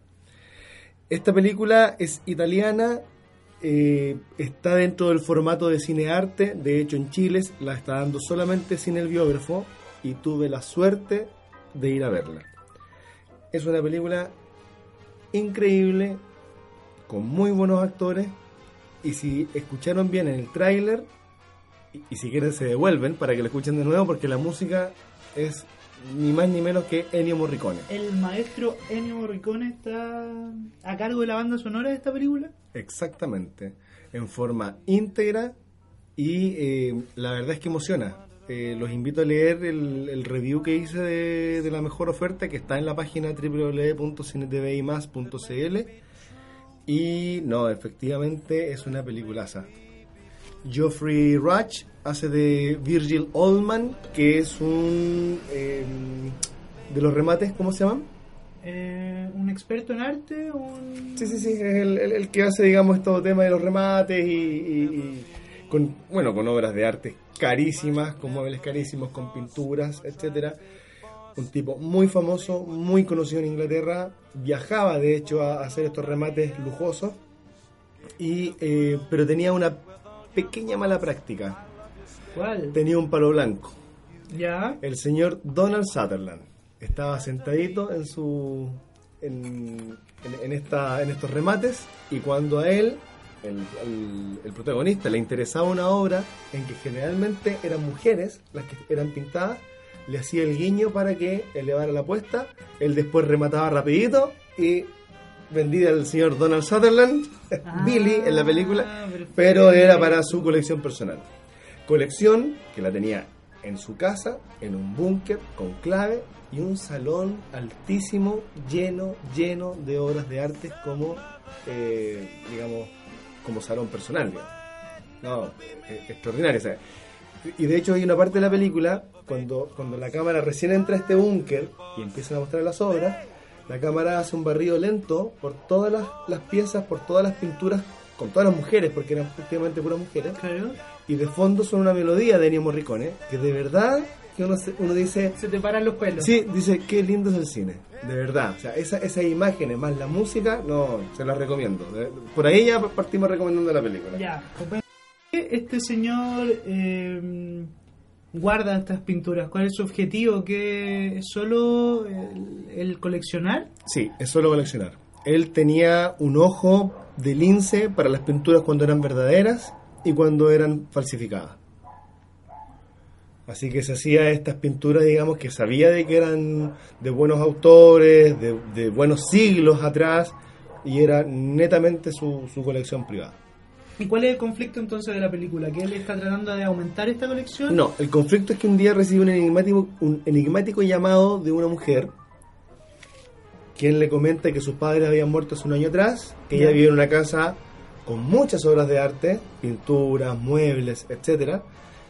A: Esta película es italiana, eh, está dentro del formato de cinearte, de hecho en Chile la está dando solamente sin el biógrafo y tuve la suerte de ir a verla. Es una película increíble, con muy buenos actores, y si escucharon bien en el tráiler, y, y si quieren se devuelven para que lo escuchen de nuevo, porque la música es ni más ni menos que Ennio Morricone.
C: El maestro Ennio Morricone está a cargo de la banda sonora de esta película.
A: Exactamente, en forma íntegra y eh, la verdad es que emociona. Eh, los invito a leer el, el review que hice de, de la mejor oferta que está en la página www.cinetvimás.cl y no, efectivamente es una peliculaza. Geoffrey Rush hace de Virgil Oldman, que es un eh, de los remates, ¿cómo se llaman?
C: Eh, un experto en arte, un...
A: Sí, sí, sí, es el, el- el que hace, digamos, todo tema de los remates y, y- y con, bueno, con obras de arte carísimas, con muebles carísimos, con pinturas, etcétera. Un tipo muy famoso, muy conocido en Inglaterra, viajaba de hecho a hacer estos remates lujosos, y, eh, pero tenía una pequeña mala práctica.
C: ¿Cuál?
A: Tenía un palo blanco.
C: Ya.
A: El señor Donald Sutherland estaba sentadito en su en, en- en esta en estos remates y cuando a él el, el- el protagonista le interesaba una obra en que generalmente eran mujeres las que eran pintadas le hacía el guiño para que elevara la apuesta él después remataba rapidito y vendía al señor Donald Sutherland [LAUGHS] Billy en la película pero era para su colección personal colección que la tenía en su casa, en un búnker con clave y un salón altísimo, lleno, lleno de obras de arte como, eh, digamos, como salón personal. digamos. No, eh, extraordinario. y de hecho hay una parte de la película, cuando, cuando la cámara recién entra a este búnker y empiezan a mostrar las obras, la cámara hace un barrido lento por todas las, las piezas, por todas las pinturas, con todas las mujeres, porque eran prácticamente puras mujeres. Y de fondo son una melodía de Ennio Morricone, que de verdad que uno, se- uno dice...
C: Se te paran los pelos.
A: Sí, dice, qué lindo es el cine, de verdad. O sea, esa, esas imágenes más la música, no, se las recomiendo. Por ahí ya partimos recomendando la película.
C: Ya, comprendo. Este señor eh, guarda estas pinturas. ¿Cuál es su objetivo? ¿Que es solo el, coleccionar?
A: Sí, es solo coleccionar. Él tenía un ojo de lince para las pinturas cuando eran verdaderas y cuando eran falsificadas. Así que se hacía estas pinturas, digamos, que sabía de que eran de buenos autores, de, buenos siglos atrás, y era netamente su colección privada.
C: ¿Y cuál es el conflicto entonces de la película? ¿Que él está tratando de aumentar esta colección?
A: No, el conflicto es que un día recibe un enigmático, un enigmático llamado de una mujer quien le comenta que sus padres habían muerto hace un año atrás, que ella vive en una casa con muchas obras de arte, pinturas, muebles, etcétera,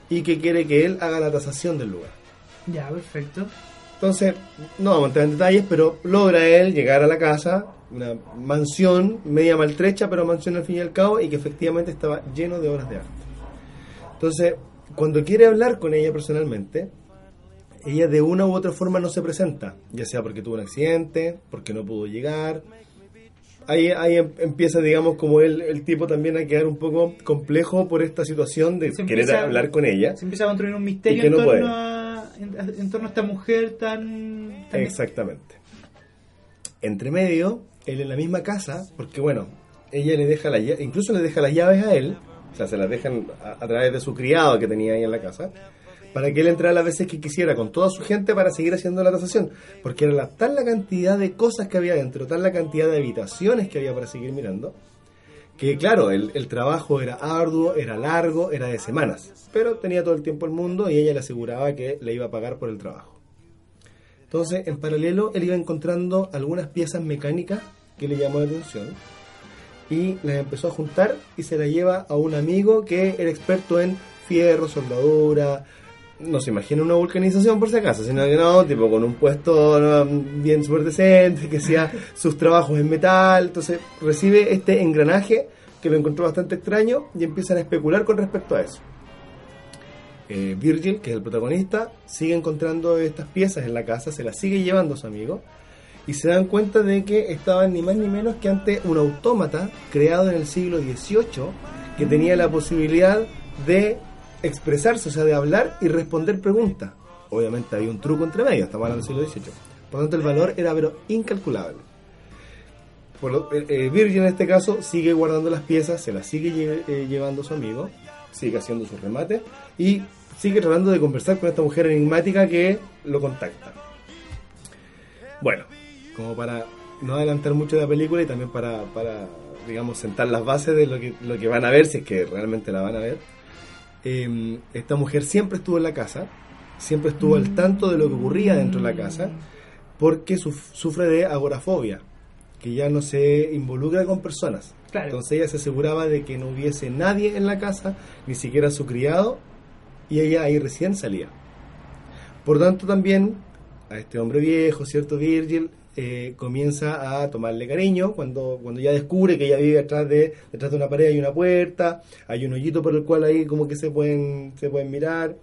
A: y que quiere que él haga la tasación del lugar.
C: Ya, perfecto.
A: Entonces, no vamos a entrar en detalles, pero logra él llegar a la casa, una mansión media maltrecha, pero mansión al fin y al cabo, y que efectivamente estaba lleno de obras de arte. Entonces, cuando quiere hablar con ella personalmente, ella de una u otra forma no se presenta, ya sea porque tuvo un accidente, porque no pudo llegar. Ahí, ahí em- empieza, digamos, como el, el tipo también a quedar un poco complejo por esta situación de
C: Se
A: querer
C: empieza-
A: hablar con ella.
C: Se empieza a construir un misterio en,
A: no
C: torno a, en, en torno a esta mujer tan... tan-
A: Exactamente. Entre medio, él en la misma casa, porque bueno, ella le deja la lla- incluso le deja las llaves a él, o sea, se las dejan a, a través de su criado que tenía ahí en la casa, para que él entrara las veces que quisiera con toda su gente para seguir haciendo la tasación, porque era la- tal la cantidad de cosas que había dentro, tal la cantidad de habitaciones que había para seguir mirando, que claro, el, el trabajo era arduo, era largo, era de semanas, pero tenía todo el tiempo el mundo y ella le aseguraba que le iba a pagar por el trabajo. Entonces, en paralelo, él iba encontrando algunas piezas mecánicas que le llamó la atención y las empezó a juntar y se las lleva a un amigo que era experto en fierro, soldadura. No se imagina una vulcanización por si acaso, sino que no, tipo con un puesto bien súper decente, que hacía [LAUGHS] sus trabajos en metal. Entonces recibe este engranaje que lo encontró bastante extraño y empiezan a especular con respecto a eso. Eh, Virgil, que es el protagonista, sigue encontrando estas piezas en la casa, se las sigue llevando a su amigo y se dan cuenta de que estaban ni más ni menos que ante un autómata creado en el siglo XVIII que tenía la posibilidad de expresarse, o sea, de hablar y responder preguntas. Obviamente había un truco entre medio, estamos hablando del siglo XVIII. Por lo tanto, el valor era incalculable. Por eh, eh, Virgil en este caso sigue guardando las piezas, se las sigue eh, llevando su amigo, sigue haciendo sus remates y sigue tratando de conversar con esta mujer enigmática que lo contacta. Bueno, como para no adelantar mucho de la película y también para, para digamos, sentar las bases de lo que, lo que van a ver, si es que realmente la van a ver, eh, esta mujer siempre estuvo en la casa, siempre estuvo al tanto de lo que ocurría dentro de la casa, porque suf- sufre de agorafobia, que ya no se involucra con personas.
C: Claro.
A: Entonces ella se aseguraba de que no hubiese nadie en la casa, ni siquiera su criado, y ella ahí recién salía. Por tanto, también a este hombre viejo, ¿cierto? Virgil, eh, comienza a tomarle cariño cuando, cuando ya descubre que ella vive atrás de, detrás de una pared, hay una puerta, hay un hoyito por el cual ahí como que se pueden, se pueden mirar.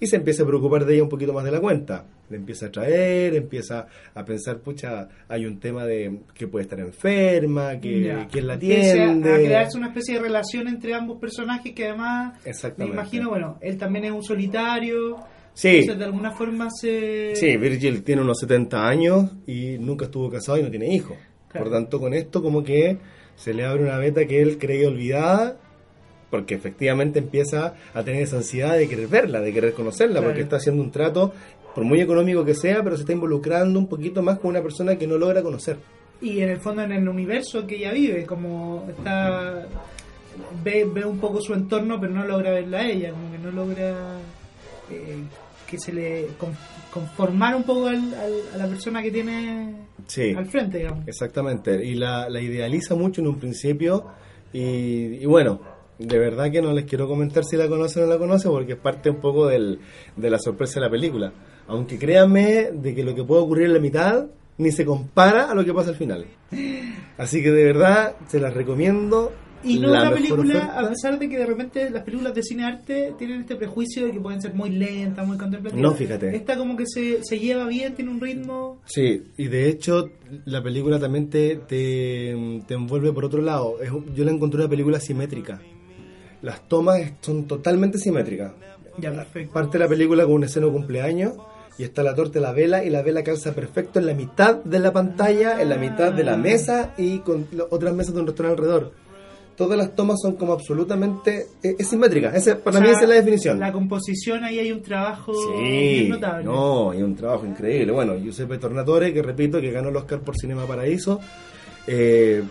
A: Y se empieza a preocupar de ella un poquito más de la cuenta. Le empieza a traer, empieza a pensar, pucha, hay un tema de que puede estar enferma, que quién la atiende.
C: A crearse una especie de relación entre ambos personajes que además, me imagino, bueno, él también es un solitario.
A: Sí.
C: Entonces, de alguna forma se...
A: Sí, Virgil tiene unos 70 años y nunca estuvo casado y no tiene hijos.
C: Claro.
A: Por tanto, con esto como que se le abre una beta que él creía olvidada, porque efectivamente empieza a tener esa ansiedad de querer verla, de querer conocerla,
C: Claro.
A: porque está haciendo un trato, por muy económico que sea, pero se está involucrando un poquito más con una persona que no logra conocer.
C: Y en el fondo en el universo que ella vive, como está... Ve, ve un poco su entorno, pero no logra verla a ella, como que no logra eh, que se le con- conformar un poco al- al- a la persona que tiene
A: Sí.
C: al frente, digamos.
A: Exactamente, y la, la idealiza mucho en un principio y, y bueno, de verdad que no les quiero comentar si la conoce o no la conoce porque es parte un poco del, de la sorpresa de la película. Aunque créanme de que lo que puede ocurrir en la mitad ni se compara a lo que pasa al final. Así que de verdad se las recomiendo.
C: Y no
A: La
C: una película,
A: oferta.
C: a pesar de que de repente las películas de cine arte tienen este prejuicio de que pueden ser muy lentas, muy contemplativas.
A: No, fíjate.
C: Esta como que se, se lleva bien, tiene un ritmo.
A: Sí, y de hecho la película también te, te, te envuelve por otro lado. Es yo la encontré una película simétrica. Las tomas son totalmente simétricas.
C: Ya, perfecto.
A: Parte la película con una escena de cumpleaños y está la torta y la vela y la vela calza perfecto en la mitad de la pantalla, en la mitad de la mesa y con otras mesas de un restaurante alrededor. Todas las tomas son como absolutamente... Es, es simétrica, Ese- para
C: O
A: mí esa es la definición.
C: La composición ahí hay un trabajo
A: Sí,
C: notable.
A: no, y un trabajo increíble. Bueno, Giuseppe Tornatore, que repito, que ganó el Oscar por Cinema Paraíso. Eh,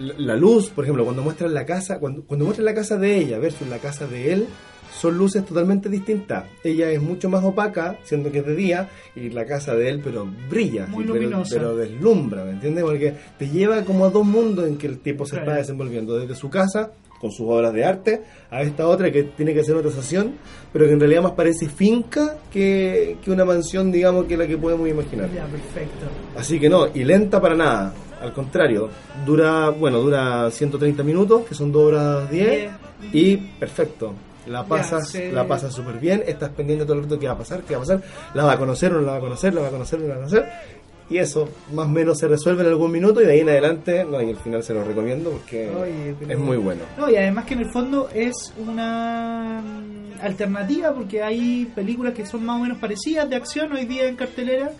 A: la la luz, por ejemplo, cuando muestran la casa, cuando, cuando muestran la casa de ella versus la casa de él, son luces totalmente distintas. Ella es mucho más opaca, siendo que es de día, y la casa de él, pero brilla,
C: Muy
A: pero, deslumbra, ¿me entiendes? Porque te lleva como a dos mundos en que el tipo se
C: Claro.
A: está desenvolviendo, desde su casa, con sus obras de arte, a esta otra que tiene que ser una estación, pero que en realidad más parece finca que, que una mansión, digamos, que la que podemos imaginar.
C: Ya, perfecto.
A: Así que no, y lenta para nada. Al contrario, dura, bueno, dura 130 minutos, que son 2 horas 10, y perfecto. La pasas, la pasas súper bien, estás pendiente todo el rato qué va a pasar, qué va a pasar, la va a conocer o no la va a conocer, la va a conocer o no la va a conocer. Y eso más o menos se resuelve en algún minuto y de ahí en adelante, no, y al final se lo recomiendo porque
C: Oye,
A: es muy bueno.
C: No, y además que en el fondo es una mm, alternativa porque hay películas que son más o menos parecidas de acción hoy día en cartelera,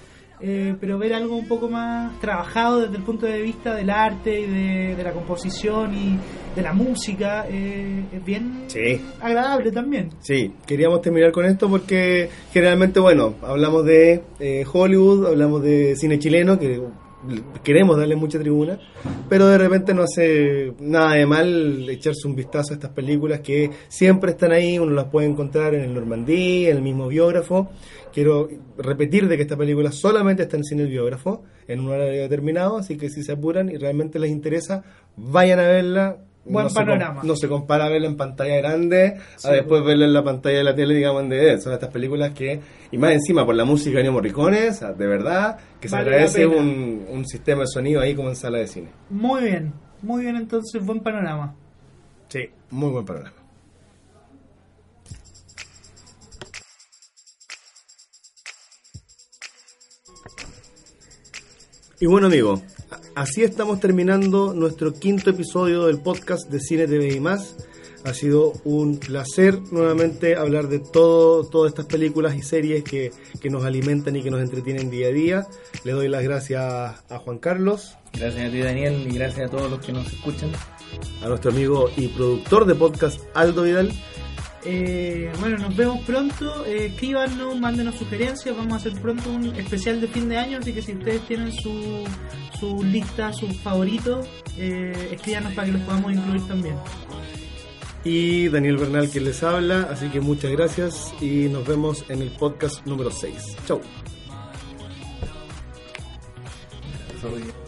C: eh, pero ver algo un poco más trabajado desde el punto de vista del arte y de, de la composición y de la música eh, es bien
A: Sí.
C: agradable también.
A: Sí, queríamos terminar con esto porque generalmente, bueno, hablamos de eh, Hollywood, hablamos de cine chileno, que queremos darle mucha tribuna, pero de repente no hace nada de mal echarse un vistazo a estas películas que siempre están ahí, uno las puede encontrar en el Normandí, en el mismo biógrafo. Quiero repetir de que esta película solamente está en cine el biógrafo, en un horario determinado, así que si se apuran y realmente les interesa, vayan a verla.
C: Buen
A: no se
C: panorama.
A: no se compara verla en pantalla grande
C: Sí,
A: a después verla en la pantalla de la tele, digamos, en DVD. Son estas películas que, y más encima por la música de Ennio Morricone, o sea, de verdad, que se
C: Vale
A: agradece un, un sistema de sonido ahí como en sala de cine.
C: Muy bien, muy bien entonces, buen panorama.
A: Sí, muy buen programa. Y bueno amigos, a- así estamos terminando nuestro quinto episodio del podcast de Cine TV y más. Ha sido un placer nuevamente hablar de todo, todas estas películas y series que, que nos alimentan y que nos entretienen día a día. Le doy las gracias a Juan Carlos,
B: Gracias a ti, Daniel, y gracias a todos los que nos escuchan.
A: a nuestro amigo y productor de podcast Aldo Vidal.
C: Eh, bueno, nos vemos pronto. Eh, escríbanos, mándenos sugerencias. Vamos a hacer pronto un especial de fin de año. Así que si ustedes tienen su, su lista, sus favoritos, eh, escríbanos para que los podamos incluir también.
A: y Daniel Bernal quien les habla, así que muchas gracias y nos vemos en el podcast número 6. Chau.
B: Sorry.